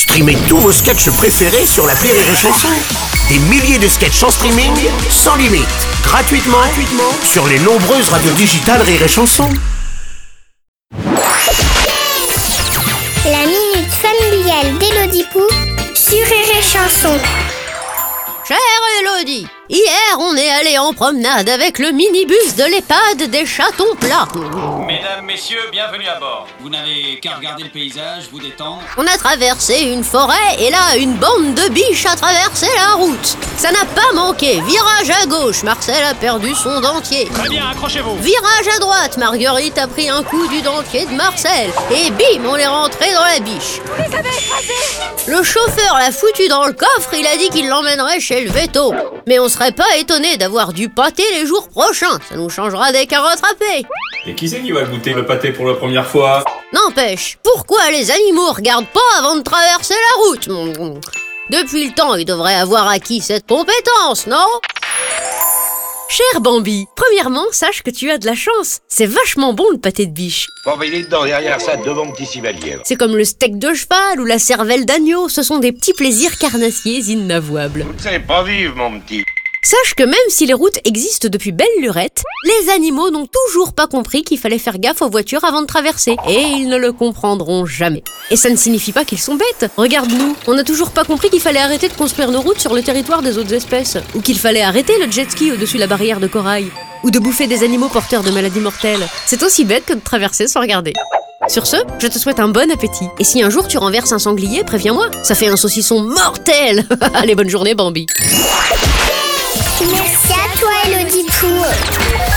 Streamez tous vos sketchs préférés sur la Rire et Chanson. Des milliers de sketchs en streaming, sans limite, gratuitement, gratuitement sur les nombreuses radios digitales Rire et Chanson. La minute familiale d'Élodie Pou sur Rire et Chanson. Chère Elodie, hier on est allé en promenade avec le minibus de l'EHPAD des chatons plats. Mesdames, messieurs, bienvenue à bord. Vous n'avez qu'à regarder le paysage, vous détendre. On a traversé une forêt et là, une bande de biches a traversé la route. Ça n'a pas manqué. Virage à gauche, Marcel a perdu son dentier. Très bien, accrochez-vous. Virage à droite, Marguerite a pris un coup du dentier de Marcel. Et bim, on est rentré dans la biche. Le chauffeur l'a foutu dans le coffre, il a dit qu'il l'emmènerait chez le veto. Mais on serait pas étonné d'avoir du pâté les jours prochains. Ça nous changera des carottes râpées. Et qui c'est qui va goûter le pâté pour la première fois? N'empêche, pourquoi les animaux regardent pas avant de traverser la route? Depuis le temps, ils devraient avoir acquis cette compétence, non? Cher Bambi, premièrement, sache que tu as de la chance. C'est vachement bon le pâté de biche. Bon, il est dedans, derrière ça, devant mon petit civalier. C'est comme le steak de cheval ou la cervelle d'agneau. Ce sont des petits plaisirs carnassiers inavouables. Vous ne savez pas vivre, mon petit. Sache que même si les routes existent depuis belle lurette, les animaux n'ont toujours pas compris qu'il fallait faire gaffe aux voitures avant de traverser. Et ils ne le comprendront jamais. Et ça ne signifie pas qu'ils sont bêtes. Regarde-nous, on n'a toujours pas compris qu'il fallait arrêter de construire nos routes sur le territoire des autres espèces. Ou qu'il fallait arrêter le jet ski au-dessus de la barrière de corail. Ou de bouffer des animaux porteurs de maladies mortelles. C'est aussi bête que de traverser sans regarder. Sur ce, je te souhaite un bon appétit. Et si un jour tu renverses un sanglier, préviens-moi. Ça fait un saucisson mortel Allez, bonne journée, Bambi Merci à toi, Élodie Pou.